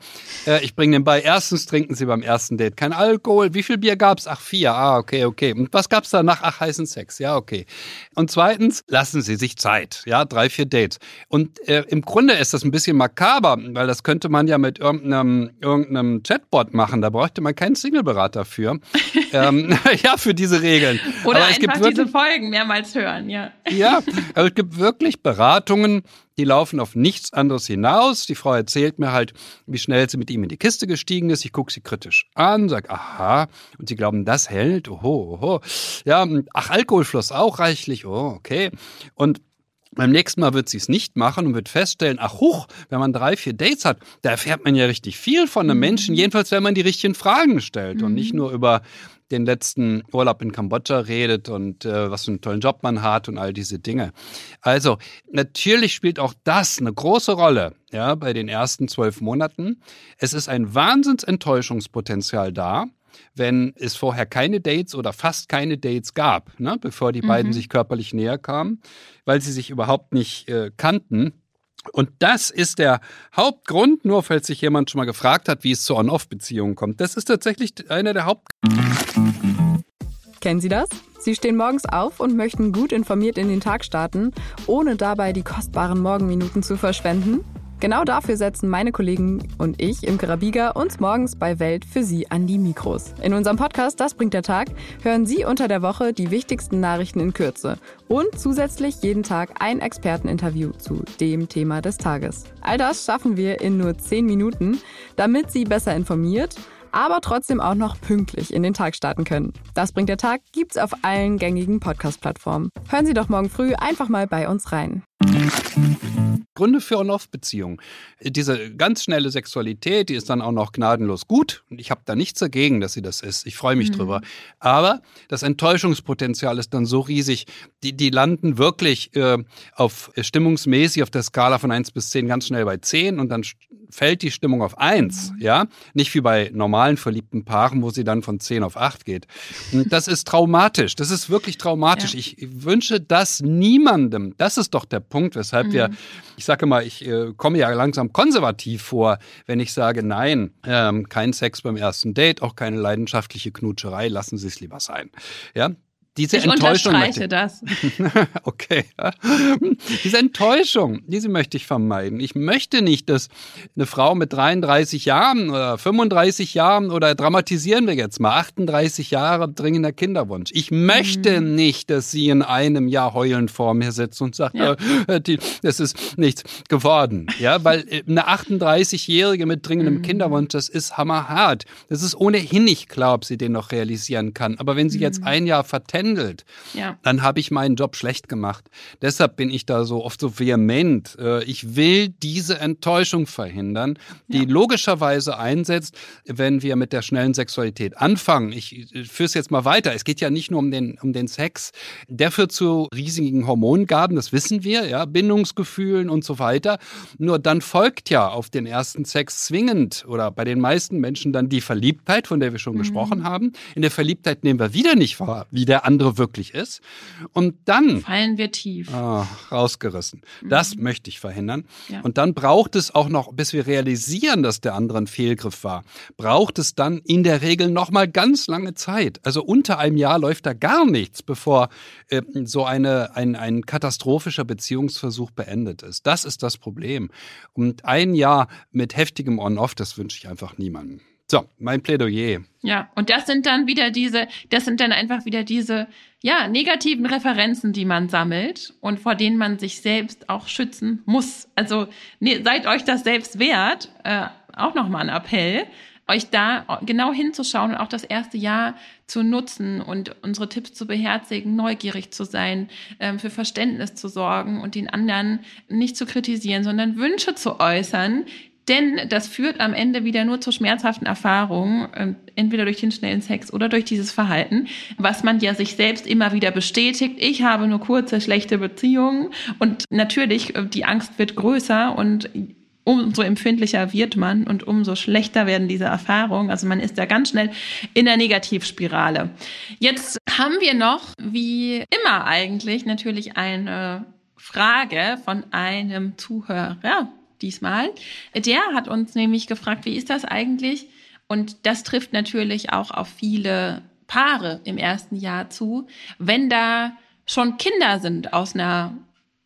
[SPEAKER 2] Äh, ich bringe denen bei, erstens trinken sie beim ersten Date kein Alkohol. Wie viel Bier gab's? Ach, vier. Ah, okay, okay. Und was gab's danach? Ach, heißen Sex. Ja, okay. Und zweitens, lassen sie sich Zeit. Ja, drei, vier Dates. Und äh, im Grunde ist das ein bisschen makaber, weil das könnte man ja mit irgendeinem, irgendeinem Chatbot machen. Da bräuchte man keinen Singleberater für. ähm, ja, für diese Regeln.
[SPEAKER 1] Oder aber einfach wirklich, diese Folgen mehrmals hören, ja.
[SPEAKER 2] ja, aber es gibt wirklich Beratungen, die laufen auf nichts anderes hinaus. Die Frau erzählt mir halt, wie schnell sie mit ihm in die Kiste gestiegen ist. Ich gucke sie kritisch an, sag, aha, und sie glauben, das hält, oho, oho. Ja, ach, Alkoholfluss auch reichlich, oh, okay. Und beim nächsten Mal wird sie es nicht machen und wird feststellen, ach huch, wenn man drei, vier Dates hat, da erfährt man ja richtig viel von einem Menschen, mhm. jedenfalls wenn man die richtigen Fragen stellt und nicht mhm. nur über den letzten Urlaub in Kambodscha redet und äh, was für einen tollen Job man hat und all diese Dinge. Also natürlich spielt auch das eine große Rolle, ja, bei den ersten zwölf Monaten. Es ist ein Wahnsinnsenttäuschungspotenzial da wenn es vorher keine Dates oder fast keine Dates gab, ne, bevor die mhm. beiden sich körperlich näher kamen, weil sie sich überhaupt nicht äh, kannten. Und das ist der Hauptgrund, nur falls sich jemand schon mal gefragt hat, wie es zu On-Off-Beziehungen kommt. Das ist tatsächlich einer der Haupt.
[SPEAKER 3] Kennen Sie das? Sie stehen morgens auf und möchten gut informiert in den Tag starten, ohne dabei die kostbaren Morgenminuten zu verschwenden? Genau dafür setzen meine Kollegen und ich im Karabiga uns morgens bei Welt für Sie an die Mikros. In unserem Podcast Das bringt der Tag hören Sie unter der Woche die wichtigsten Nachrichten in Kürze und zusätzlich jeden Tag ein Experteninterview zu dem Thema des Tages. All das schaffen wir in nur 10 Minuten, damit Sie besser informiert aber trotzdem auch noch pünktlich in den Tag starten können. Das bringt der Tag gibt's auf allen gängigen Podcast-Plattformen. Hören Sie doch morgen früh einfach mal bei uns rein.
[SPEAKER 2] Gründe für On-Off-Beziehungen. Diese ganz schnelle Sexualität, die ist dann auch noch gnadenlos gut. Und ich habe da nichts dagegen, dass sie das ist. Ich freue mich mhm. drüber. Aber das Enttäuschungspotenzial ist dann so riesig. Die, die landen wirklich äh, auf äh, stimmungsmäßig auf der Skala von 1 bis 10 ganz schnell bei 10 und dann fällt die Stimmung auf 1. Mhm. Ja, nicht wie bei normalen verliebten Paaren, wo sie dann von 10 auf 8 geht. Und das ist traumatisch. Das ist wirklich traumatisch. Ja. Ich wünsche das niemandem. Das ist doch der Punkt, weshalb mhm. wir ich sage mal, ich äh, komme ja langsam konservativ vor, wenn ich sage, nein, ähm, kein Sex beim ersten Date, auch keine leidenschaftliche Knutscherei, lassen Sie es lieber sein. Ja, diese
[SPEAKER 1] ich
[SPEAKER 2] Enttäuschung.
[SPEAKER 1] Möchte, das.
[SPEAKER 2] okay. Diese Enttäuschung, diese möchte ich vermeiden. Ich möchte nicht, dass eine Frau mit 33 Jahren oder 35 Jahren oder dramatisieren wir jetzt mal 38 Jahre dringender Kinderwunsch. Ich möchte mhm. nicht, dass sie in einem Jahr heulend vor mir sitzt und sagt, ja. äh, das ist nichts geworden. Ja, weil äh, eine 38-Jährige mit dringendem mhm. Kinderwunsch, das ist hammerhart. Das ist ohnehin nicht klar, ob sie den noch realisieren kann. Aber wenn sie mhm. jetzt ein Jahr vertennt pendelt, ja. dann habe ich meinen Job schlecht gemacht. Deshalb bin ich da so oft so vehement. Äh, ich will diese Enttäuschung verhindern, die ja. logischerweise einsetzt, wenn wir mit der schnellen Sexualität anfangen. Ich führe es jetzt mal weiter. Es geht ja nicht nur um den, um den Sex. Der führt zu riesigen Hormongaben, das wissen wir, ja, Bindungsgefühlen und so weiter. Nur dann folgt ja auf den ersten Sex zwingend oder bei den meisten Menschen dann die Verliebtheit, von der wir schon mhm. gesprochen haben. In der Verliebtheit nehmen wir wieder nicht wahr, wie der andere andere wirklich ist. Und dann
[SPEAKER 1] fallen wir tief.
[SPEAKER 2] Oh, rausgerissen. Mhm. Das möchte ich verhindern. Ja. Und dann braucht es auch noch, bis wir realisieren, dass der andere ein Fehlgriff war, braucht es dann in der Regel noch mal ganz lange Zeit. Also unter einem Jahr läuft da gar nichts, bevor äh, so eine, ein, ein katastrophischer Beziehungsversuch beendet ist. Das ist das Problem. Und ein Jahr mit heftigem On-Off, das wünsche ich einfach niemandem. So, mein Plädoyer.
[SPEAKER 1] Ja, und das sind dann wieder diese, das sind dann einfach wieder diese, ja, negativen Referenzen, die man sammelt und vor denen man sich selbst auch schützen muss. Also ne, seid euch das selbst wert, äh, auch nochmal ein Appell, euch da genau hinzuschauen und auch das erste Jahr zu nutzen und unsere Tipps zu beherzigen, neugierig zu sein, ähm, für Verständnis zu sorgen und den anderen nicht zu kritisieren, sondern Wünsche zu äußern, denn das führt am Ende wieder nur zu schmerzhaften Erfahrungen, ähm, entweder durch den schnellen Sex oder durch dieses Verhalten, was man ja sich selbst immer wieder bestätigt. Ich habe nur kurze, schlechte Beziehungen und natürlich, äh, die Angst wird größer und umso empfindlicher wird man und umso schlechter werden diese Erfahrungen. Also man ist da ganz schnell in der Negativspirale. Jetzt haben wir noch, wie immer eigentlich, natürlich eine Frage von einem Zuhörer diesmal. Der hat uns nämlich gefragt, wie ist das eigentlich? Und das trifft natürlich auch auf viele Paare im ersten Jahr zu, wenn da schon Kinder sind aus einer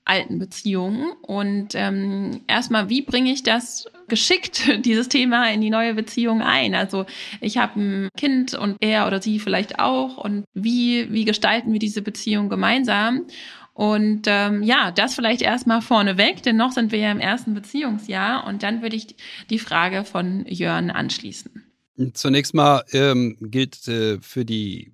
[SPEAKER 1] alten Beziehung. Und ähm, erstmal, wie bringe ich das geschickt, dieses Thema in die neue Beziehung ein? Also ich habe ein Kind und er oder sie vielleicht auch. Und wie, wie gestalten wir diese Beziehung gemeinsam? Und ähm, ja, das vielleicht erstmal vorneweg, denn noch sind wir ja im ersten Beziehungsjahr und dann würde ich die Frage von Jörn anschließen.
[SPEAKER 2] Zunächst mal ähm, gilt äh, für die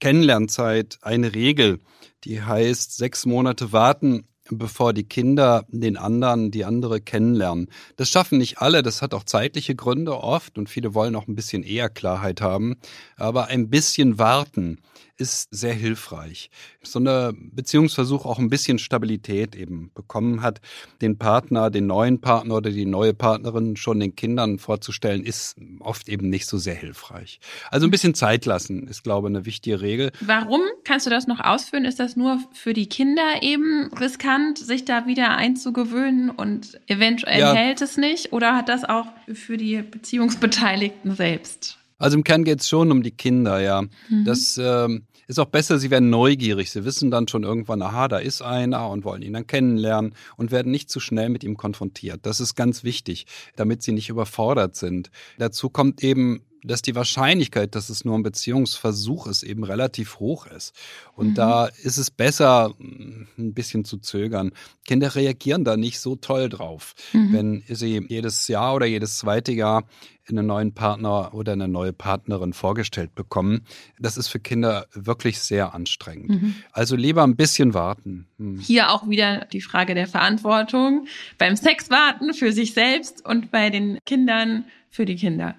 [SPEAKER 2] Kennenlernzeit eine Regel, die heißt sechs Monate warten bevor die Kinder den anderen, die andere kennenlernen. Das schaffen nicht alle, das hat auch zeitliche Gründe oft und viele wollen auch ein bisschen eher Klarheit haben. Aber ein bisschen warten ist sehr hilfreich. So eine Beziehungsversuch auch ein bisschen Stabilität eben bekommen hat, den Partner, den neuen Partner oder die neue Partnerin schon den Kindern vorzustellen, ist oft eben nicht so sehr hilfreich. Also ein bisschen Zeit lassen ist, glaube ich, eine wichtige Regel.
[SPEAKER 1] Warum? Kannst du das noch ausführen? Ist das nur für die Kinder eben riskant, sich da wieder einzugewöhnen und eventuell ja. hält es nicht? Oder hat das auch für die Beziehungsbeteiligten selbst?
[SPEAKER 2] Also im Kern geht es schon um die Kinder, ja. Mhm. Das ähm, ist auch besser, sie werden neugierig. Sie wissen dann schon irgendwann, aha, da ist einer und wollen ihn dann kennenlernen und werden nicht zu schnell mit ihm konfrontiert. Das ist ganz wichtig, damit sie nicht überfordert sind. Dazu kommt eben dass die Wahrscheinlichkeit, dass es nur ein Beziehungsversuch ist, eben relativ hoch ist. Und mhm. da ist es besser, ein bisschen zu zögern. Kinder reagieren da nicht so toll drauf, mhm. wenn sie jedes Jahr oder jedes zweite Jahr einen neuen Partner oder eine neue Partnerin vorgestellt bekommen. Das ist für Kinder wirklich sehr anstrengend. Mhm. Also lieber ein bisschen warten.
[SPEAKER 1] Mhm. Hier auch wieder die Frage der Verantwortung. Beim Sex warten für sich selbst und bei den Kindern für die Kinder.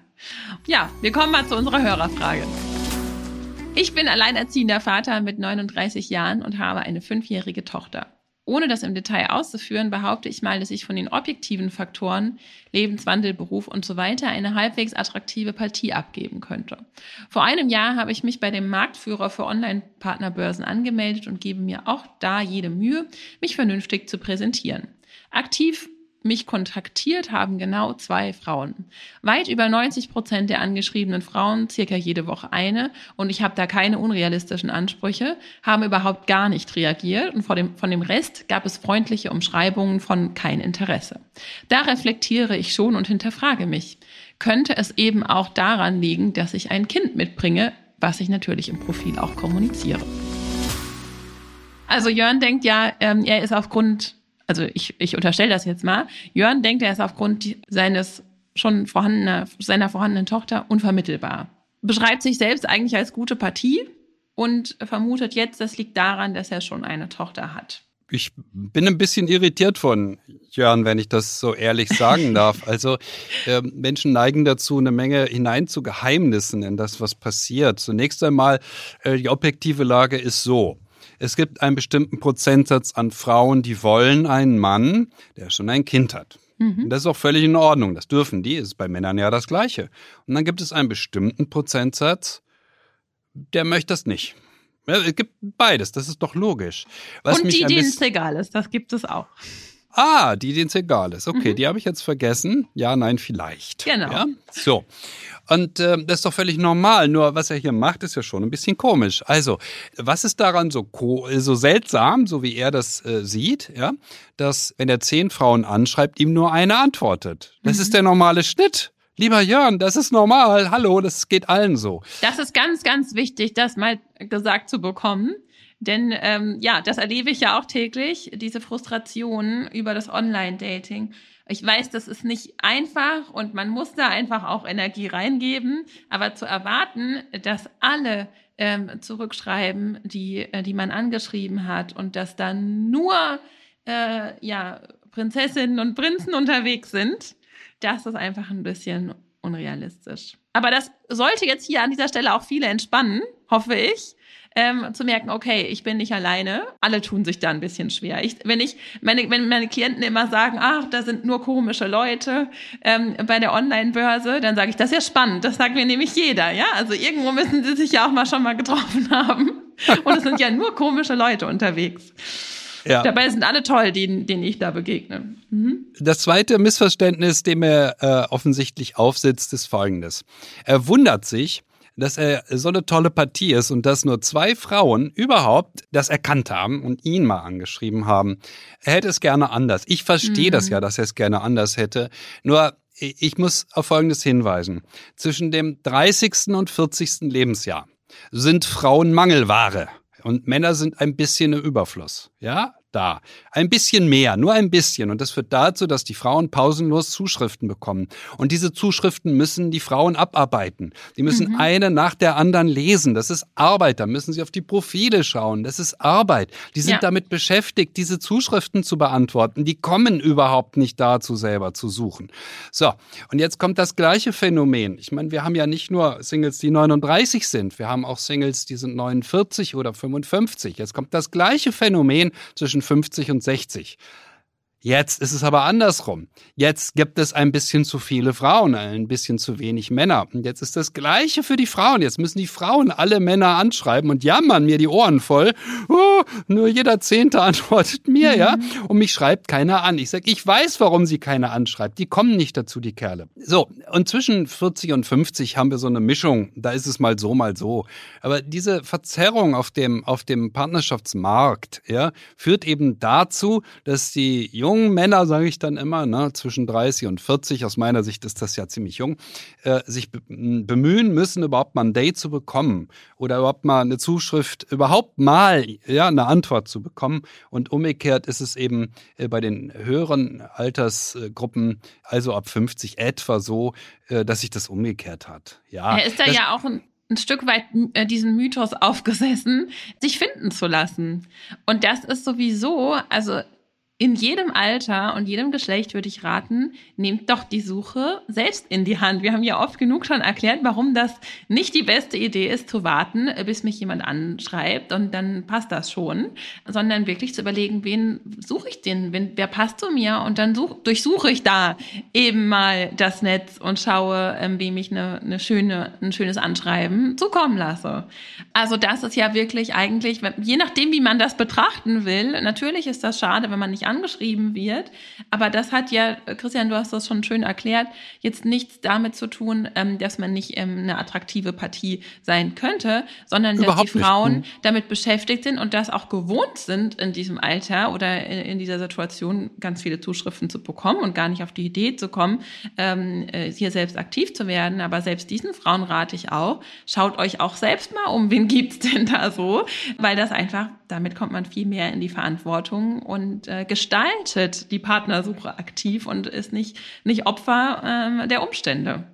[SPEAKER 1] Ja, wir kommen mal zu unserer Hörerfrage. Ich bin alleinerziehender Vater mit 39 Jahren und habe eine fünfjährige Tochter. Ohne das im Detail auszuführen, behaupte ich mal, dass ich von den objektiven Faktoren Lebenswandel, Beruf und so weiter eine halbwegs attraktive Partie abgeben könnte. Vor einem Jahr habe ich mich bei dem Marktführer für Online-Partnerbörsen angemeldet und gebe mir auch da jede Mühe, mich vernünftig zu präsentieren. Aktiv mich kontaktiert haben genau zwei Frauen. Weit über 90 Prozent der angeschriebenen Frauen, circa jede Woche eine, und ich habe da keine unrealistischen Ansprüche, haben überhaupt gar nicht reagiert und von dem, von dem Rest gab es freundliche Umschreibungen von kein Interesse. Da reflektiere ich schon und hinterfrage mich. Könnte es eben auch daran liegen, dass ich ein Kind mitbringe, was ich natürlich im Profil auch kommuniziere? Also Jörn denkt ja, ähm, er ist aufgrund also ich, ich unterstelle das jetzt mal, Jörn denkt, er ist aufgrund seines schon vorhandener, seiner vorhandenen Tochter unvermittelbar. Beschreibt sich selbst eigentlich als gute Partie und vermutet jetzt, das liegt daran, dass er schon eine Tochter hat.
[SPEAKER 2] Ich bin ein bisschen irritiert von Jörn, wenn ich das so ehrlich sagen darf. Also äh, Menschen neigen dazu, eine Menge hinein zu Geheimnissen in das, was passiert. Zunächst einmal, äh, die objektive Lage ist so es gibt einen bestimmten Prozentsatz an Frauen, die wollen einen Mann, der schon ein Kind hat. Mhm. Das ist auch völlig in Ordnung. Das dürfen die. Ist bei Männern ja das Gleiche. Und dann gibt es einen bestimmten Prozentsatz, der möchte das nicht. Es gibt beides. Das ist doch logisch.
[SPEAKER 1] Was Und die, denen es egal ist, das gibt es auch.
[SPEAKER 2] Ah, die, denen es egal ist. Okay, mhm. die habe ich jetzt vergessen. Ja, nein, vielleicht.
[SPEAKER 1] Genau.
[SPEAKER 2] Ja? So. Und äh, das ist doch völlig normal. Nur was er hier macht, ist ja schon ein bisschen komisch. Also, was ist daran so, so seltsam, so wie er das äh, sieht, ja, dass wenn er zehn Frauen anschreibt, ihm nur eine antwortet? Das mhm. ist der normale Schnitt. Lieber Jörn, das ist normal. Hallo, das geht allen so.
[SPEAKER 1] Das ist ganz, ganz wichtig, das mal gesagt zu bekommen. Denn ähm, ja, das erlebe ich ja auch täglich, diese Frustration über das Online-Dating. Ich weiß, das ist nicht einfach und man muss da einfach auch Energie reingeben, aber zu erwarten, dass alle ähm, zurückschreiben, die, äh, die man angeschrieben hat und dass dann nur äh, ja, Prinzessinnen und Prinzen unterwegs sind, das ist einfach ein bisschen unrealistisch. Aber das sollte jetzt hier an dieser Stelle auch viele entspannen, hoffe ich ähm, zu merken, okay, ich bin nicht alleine. Alle tun sich da ein bisschen schwer. Ich, wenn ich, meine, wenn meine Klienten immer sagen, ach, da sind nur komische Leute ähm, bei der Online-Börse, dann sage ich, das ist ja spannend. Das sagt mir nämlich jeder, ja. Also irgendwo müssen sie sich ja auch mal schon mal getroffen haben. Und es sind ja nur komische Leute unterwegs. Ja. Dabei sind alle toll, denen, denen ich da begegne.
[SPEAKER 2] Mhm. Das zweite Missverständnis, dem er äh, offensichtlich aufsitzt, ist folgendes. Er wundert sich, dass er so eine tolle Partie ist und dass nur zwei Frauen überhaupt das erkannt haben und ihn mal angeschrieben haben. Er hätte es gerne anders. Ich verstehe mhm. das ja, dass er es gerne anders hätte. Nur ich muss auf Folgendes hinweisen. Zwischen dem 30. und 40. Lebensjahr sind Frauen Mangelware. Und Männer sind ein bisschen im Überfluss. Ja, da. Ein bisschen mehr, nur ein bisschen. Und das führt dazu, dass die Frauen pausenlos Zuschriften bekommen. Und diese Zuschriften müssen die Frauen abarbeiten. Die müssen mhm. eine nach der anderen lesen. Das ist Arbeit. Da müssen sie auf die Profile schauen. Das ist Arbeit. Die sind ja. damit beschäftigt, diese Zuschriften zu beantworten. Die kommen überhaupt nicht dazu, selber zu suchen. So. Und jetzt kommt das gleiche Phänomen. Ich meine, wir haben ja nicht nur Singles, die 39 sind. Wir haben auch Singles, die sind 49 oder 55. Jetzt kommt das gleiche Phänomen zwischen 50 und 60. Jetzt ist es aber andersrum. Jetzt gibt es ein bisschen zu viele Frauen, ein bisschen zu wenig Männer. Und jetzt ist das Gleiche für die Frauen. Jetzt müssen die Frauen alle Männer anschreiben und jammern mir die Ohren voll. Oh, nur jeder Zehnte antwortet mir, mhm. ja. Und mich schreibt keiner an. Ich sage, ich weiß, warum sie keiner anschreibt. Die kommen nicht dazu, die Kerle. So, und zwischen 40 und 50 haben wir so eine Mischung. Da ist es mal so, mal so. Aber diese Verzerrung auf dem, auf dem Partnerschaftsmarkt, ja, führt eben dazu, dass die Jungen jungen Männer, sage ich dann immer, ne, zwischen 30 und 40, aus meiner Sicht ist das ja ziemlich jung, äh, sich bemühen müssen, überhaupt mal ein Date zu bekommen oder überhaupt mal eine Zuschrift, überhaupt mal ja, eine Antwort zu bekommen. Und umgekehrt ist es eben äh, bei den höheren Altersgruppen, also ab 50 etwa so, äh, dass sich das umgekehrt hat. Ja,
[SPEAKER 1] er ist da ja auch ein ein Stück weit äh, diesen Mythos aufgesessen, sich finden zu lassen. Und das ist sowieso, also in jedem Alter und jedem Geschlecht würde ich raten, nehmt doch die Suche selbst in die Hand. Wir haben ja oft genug schon erklärt, warum das nicht die beste Idee ist, zu warten, bis mich jemand anschreibt und dann passt das schon, sondern wirklich zu überlegen, wen suche ich denn, wen, wer passt zu mir und dann such, durchsuche ich da eben mal das Netz und schaue, ähm, wem ich eine, eine schöne, ein schönes Anschreiben zukommen lasse. Also das ist ja wirklich eigentlich, je nachdem, wie man das betrachten will, natürlich ist das schade, wenn man nicht angeschrieben wird. Aber das hat ja, Christian, du hast das schon schön erklärt, jetzt nichts damit zu tun, ähm, dass man nicht ähm, eine attraktive Partie sein könnte, sondern dass Überhaupt die Frauen nicht. damit beschäftigt sind und das auch gewohnt sind in diesem Alter oder in, dieser Situation ganz viele Zuschriften zu bekommen und gar nicht auf die Idee zu kommen, ähm, äh, hier selbst aktiv zu werden. Aber selbst diesen Frauen rate ich auch, schaut euch auch selbst mal um, wen gibt's denn da so? Weil das einfach, damit kommt man viel mehr in die Verantwortung und äh, gestaltet die Partnersuche aktiv und ist nicht, nicht Opfer äh, der Umstände.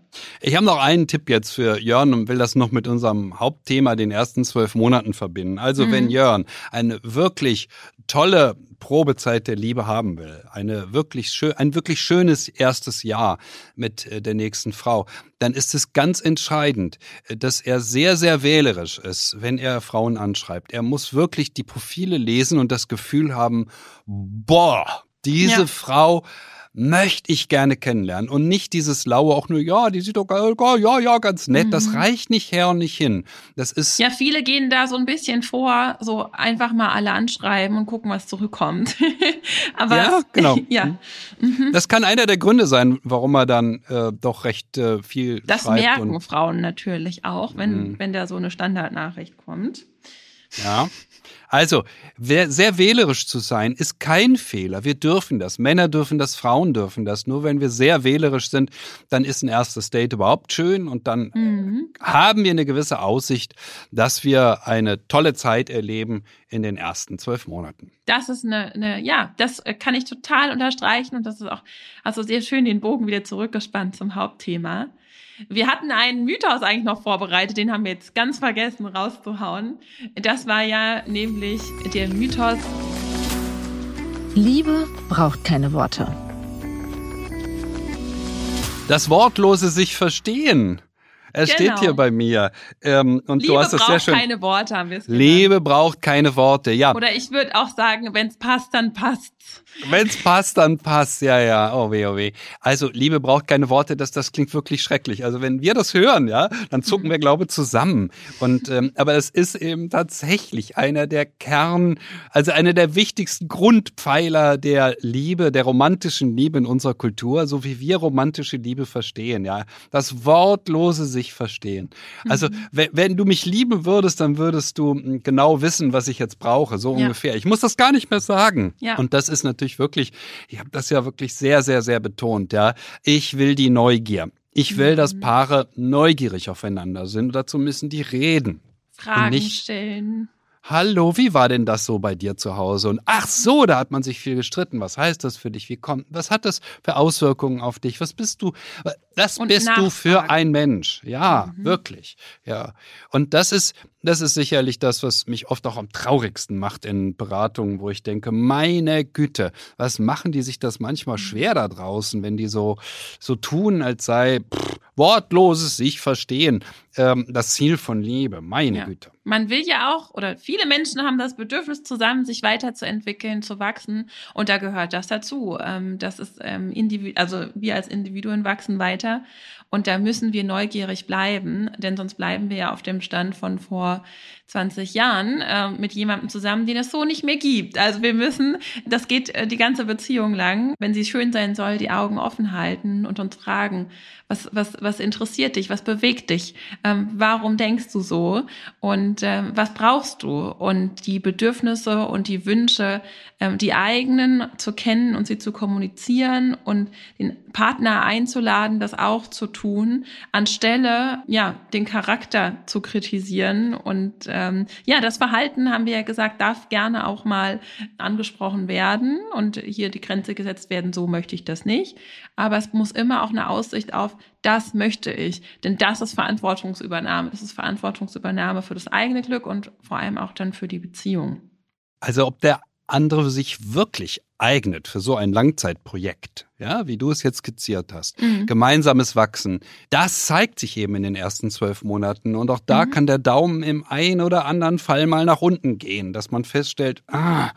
[SPEAKER 2] Ich habe noch einen Tipp jetzt für Jörn und will das noch mit unserem Hauptthema, den ersten zwölf Monaten, verbinden. Also mhm. wenn Jörn eine wirklich tolle Probezeit der Liebe haben will, eine wirklich schön, ein wirklich schönes erstes Jahr mit äh, der nächsten Frau, dann ist es ganz entscheidend, äh, dass er sehr, sehr wählerisch ist, wenn er Frauen anschreibt. Er muss wirklich die Profile lesen und das Gefühl haben, boah, diese ja. Frau möchte ich gerne kennenlernen und nicht dieses laue auch nur, ja, die sieht doch geil, ja, ja, ganz nett. Mhm. Das reicht nicht her und nicht hin. Das ist.
[SPEAKER 1] Ja, viele gehen da so ein bisschen vor, so einfach mal alle anschreiben und gucken, was zurückkommt.
[SPEAKER 2] Aber ja, genau. ja. Mhm. Das kann einer der Gründe sein, warum er dann äh, doch recht äh, viel.
[SPEAKER 1] Das merken Frauen natürlich auch, wenn, mhm. wenn da so eine Standardnachricht kommt.
[SPEAKER 2] Ja. Also, sehr wählerisch zu sein, ist kein Fehler. Wir dürfen das. Männer dürfen das, Frauen dürfen das. Nur wenn wir sehr wählerisch sind, dann ist ein erstes Date überhaupt schön und dann mhm. haben wir eine gewisse Aussicht, dass wir eine tolle Zeit erleben in den ersten zwölf Monaten.
[SPEAKER 1] Das ist eine, eine, ja, das kann ich total unterstreichen und das ist auch, also sehr schön den Bogen wieder zurückgespannt zum Hauptthema. Wir hatten einen Mythos eigentlich noch vorbereitet, den haben wir jetzt ganz vergessen rauszuhauen. Das war ja nämlich der Mythos.
[SPEAKER 4] Liebe braucht keine Worte.
[SPEAKER 2] Das wortlose sich verstehen. Es genau. steht hier bei mir. Ähm, und
[SPEAKER 1] Liebe
[SPEAKER 2] du hast es sehr schön.
[SPEAKER 1] braucht keine Worte, haben wir es
[SPEAKER 2] gesagt. Liebe braucht keine Worte, ja.
[SPEAKER 1] Oder ich würde auch sagen, wenn es passt, dann passt's.
[SPEAKER 2] Wenn's passt, dann passt. Ja, ja. Oh weh, oh weh. Also, Liebe braucht keine Worte. Das, das klingt wirklich schrecklich. Also, wenn wir das hören, ja, dann zucken mhm. wir, glaube ich, zusammen. Und, ähm, aber es ist eben tatsächlich einer der Kern, also einer der wichtigsten Grundpfeiler der Liebe, der romantischen Liebe in unserer Kultur, so wie wir romantische Liebe verstehen, ja. Das wortlose sich verstehen. Also, mhm. wenn, wenn du mich lieben würdest, dann würdest du hm, genau wissen, was ich jetzt brauche, so ja. ungefähr. Ich muss das gar nicht mehr sagen. Ja. Und das ist natürlich wirklich, ich habe das ja wirklich sehr, sehr, sehr betont, ja. Ich will die Neugier. Ich will, dass mhm. Paare neugierig aufeinander sind. Dazu müssen die reden.
[SPEAKER 1] Fragen nicht, stellen.
[SPEAKER 2] Hallo, wie war denn das so bei dir zu Hause? Und ach so, da hat man sich viel gestritten. Was heißt das für dich? Wie kommt, was hat das für Auswirkungen auf dich? Was bist du? Das
[SPEAKER 1] Und
[SPEAKER 2] bist du
[SPEAKER 1] nachfragen.
[SPEAKER 2] für ein Mensch. Ja,
[SPEAKER 1] Mhm.
[SPEAKER 2] wirklich. Ja. Und das ist, das ist sicherlich das, was mich oft auch am traurigsten macht in Beratungen, wo ich denke, meine Güte, was machen die sich das manchmal
[SPEAKER 1] Mhm.
[SPEAKER 2] schwer da draußen, wenn die so, so tun, als sei pff, wortloses sich verstehen ähm, das Ziel von Liebe. Meine
[SPEAKER 1] Ja.
[SPEAKER 2] Güte.
[SPEAKER 1] Man will ja auch, oder viele Menschen haben das Bedürfnis, zusammen sich weiterzuentwickeln, zu wachsen. Und da gehört das dazu. Ähm, das ist ähm, individu also wir als Individuen wachsen weiter. Und da müssen wir neugierig bleiben, denn sonst bleiben wir ja auf dem Stand von vor 20 Jahren äh, mit jemandem zusammen, den es so nicht mehr gibt. Also wir müssen, das geht äh, die ganze Beziehung lang, wenn sie schön sein soll, die Augen offen halten und uns fragen, was, was, was interessiert dich, was bewegt dich, ähm, warum denkst du so? Und ähm, was brauchst du? Und die Bedürfnisse und die Wünsche, ähm, die eigenen zu kennen und sie zu kommunizieren und den Partner einzuladen, das auch zu tun, anstelle ja den Charakter zu kritisieren und ähm, ja das Verhalten haben wir ja gesagt darf gerne auch mal angesprochen werden und hier die Grenze gesetzt werden. So möchte ich das nicht, aber es muss immer auch eine Aussicht auf das möchte ich, denn das ist Verantwortungsübernahme. Das ist Verantwortungsübernahme für das eigene Glück und vor allem auch dann für die Beziehung.
[SPEAKER 2] Also ob der andere sich wirklich eignet für so ein Langzeitprojekt, ja, wie du es jetzt skizziert hast.
[SPEAKER 1] Mhm.
[SPEAKER 2] Gemeinsames Wachsen, das zeigt sich eben in den ersten zwölf Monaten. Und auch da
[SPEAKER 1] Mhm.
[SPEAKER 2] kann der Daumen im einen oder anderen Fall mal nach unten gehen, dass man feststellt, ah,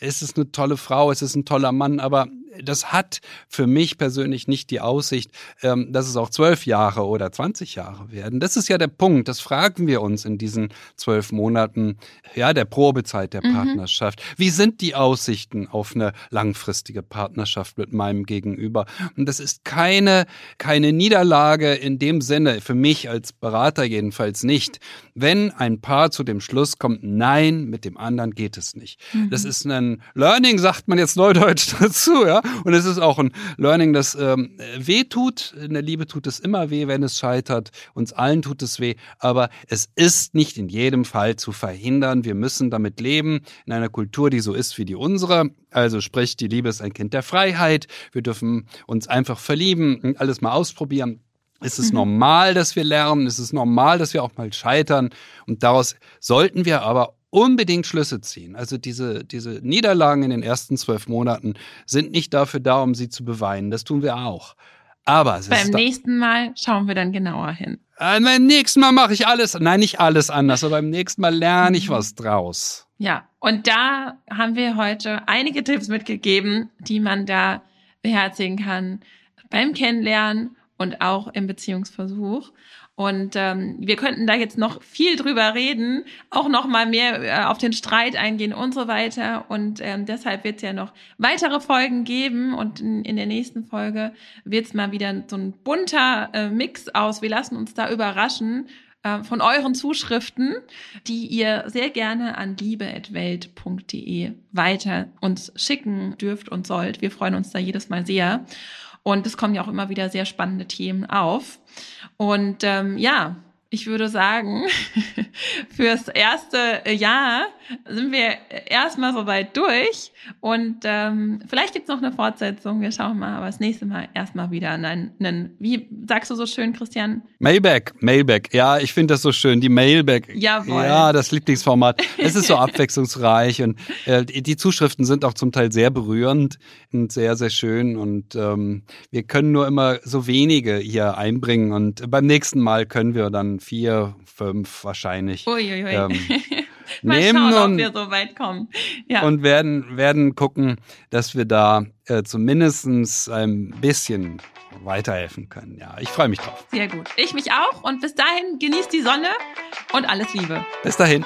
[SPEAKER 2] es ist eine tolle Frau, es ist ein toller Mann, aber das hat für mich persönlich nicht die Aussicht, ähm, dass es auch zwölf Jahre oder 20 Jahre werden. Das ist ja der Punkt. Das fragen wir uns in diesen zwölf Monaten, ja, der Probezeit der
[SPEAKER 1] Mhm.
[SPEAKER 2] Partnerschaft. Wie sind die Aussichten auf eine langfristige Partnerschaft mit meinem Gegenüber? Und das ist keine, keine Niederlage in dem Sinne, für mich als Berater jedenfalls nicht. Wenn ein Paar zu dem Schluss kommt, nein, mit dem anderen geht es nicht.
[SPEAKER 1] Mhm.
[SPEAKER 2] Das ist ein Learning, sagt man jetzt neudeutsch dazu, ja. Und es ist auch ein Learning, das ähm, weh tut. In der Liebe tut es immer weh, wenn es scheitert. Uns allen tut es weh. Aber es ist nicht in jedem Fall zu verhindern. Wir müssen damit leben in einer Kultur, die so ist wie die unsere. Also sprich, die Liebe ist ein Kind der Freiheit. Wir dürfen uns einfach verlieben und alles mal ausprobieren. Es ist
[SPEAKER 1] Mhm.
[SPEAKER 2] normal, dass wir lernen. Es ist normal, dass wir auch mal scheitern. Und daraus sollten wir aber unbedingt Schlüsse ziehen. Also diese, diese Niederlagen in den ersten zwölf Monaten sind nicht dafür da, um sie zu beweinen. Das tun wir auch. Aber
[SPEAKER 1] Beim nächsten Mal schauen wir dann genauer hin.
[SPEAKER 2] äh, beim nächsten Mal mache ich alles, nein, nicht alles anders, aber beim nächsten Mal lerne ich was draus.
[SPEAKER 1] Ja, und da haben wir heute einige Tipps mitgegeben, die man da beherzigen kann beim Kennenlernen und auch im Beziehungsversuch. Und ähm, wir könnten da jetzt noch viel drüber reden, auch noch mal mehr äh, auf den Streit eingehen und so weiter. Und ähm, deshalb wird es ja noch weitere Folgen geben. Und in, in der nächsten Folge wird es mal wieder so ein bunter äh, Mix aus. Wir lassen uns da überraschen äh, von euren Zuschriften, die ihr sehr gerne an liebe.welt.de weiter uns schicken dürft und sollt. Wir freuen uns da jedes Mal sehr. Und es kommen ja auch immer wieder sehr spannende Themen auf. Und ähm, ja, ich würde sagen, fürs erste Jahr sind wir erstmal soweit durch. Und ähm, vielleicht gibt's noch eine Fortsetzung. Wir schauen mal, aber das nächste Mal erstmal wieder einen, einen, wie sagst du so schön, Christian?
[SPEAKER 2] Mailback, Mailback. Ja, ich finde das so schön, die Mailback.
[SPEAKER 1] Jawohl.
[SPEAKER 2] Ja, das Lieblingsformat. Es ist so abwechslungsreich und äh, die die Zuschriften sind auch zum Teil sehr berührend und sehr, sehr schön und ähm, wir können nur immer so wenige hier einbringen und beim nächsten Mal können wir dann vier, fünf wahrscheinlich
[SPEAKER 1] Uiuiui.
[SPEAKER 2] ähm,
[SPEAKER 1] Mal
[SPEAKER 2] nehmen
[SPEAKER 1] schauen, ob
[SPEAKER 2] und,
[SPEAKER 1] wir so weit kommen. Ja.
[SPEAKER 2] und werden, werden gucken, dass wir da äh, zumindestens ein bisschen weiterhelfen können. Ja, ich freue mich drauf.
[SPEAKER 1] Sehr gut. Ich mich auch. Und bis dahin genießt die Sonne und alles Liebe.
[SPEAKER 2] Bis dahin.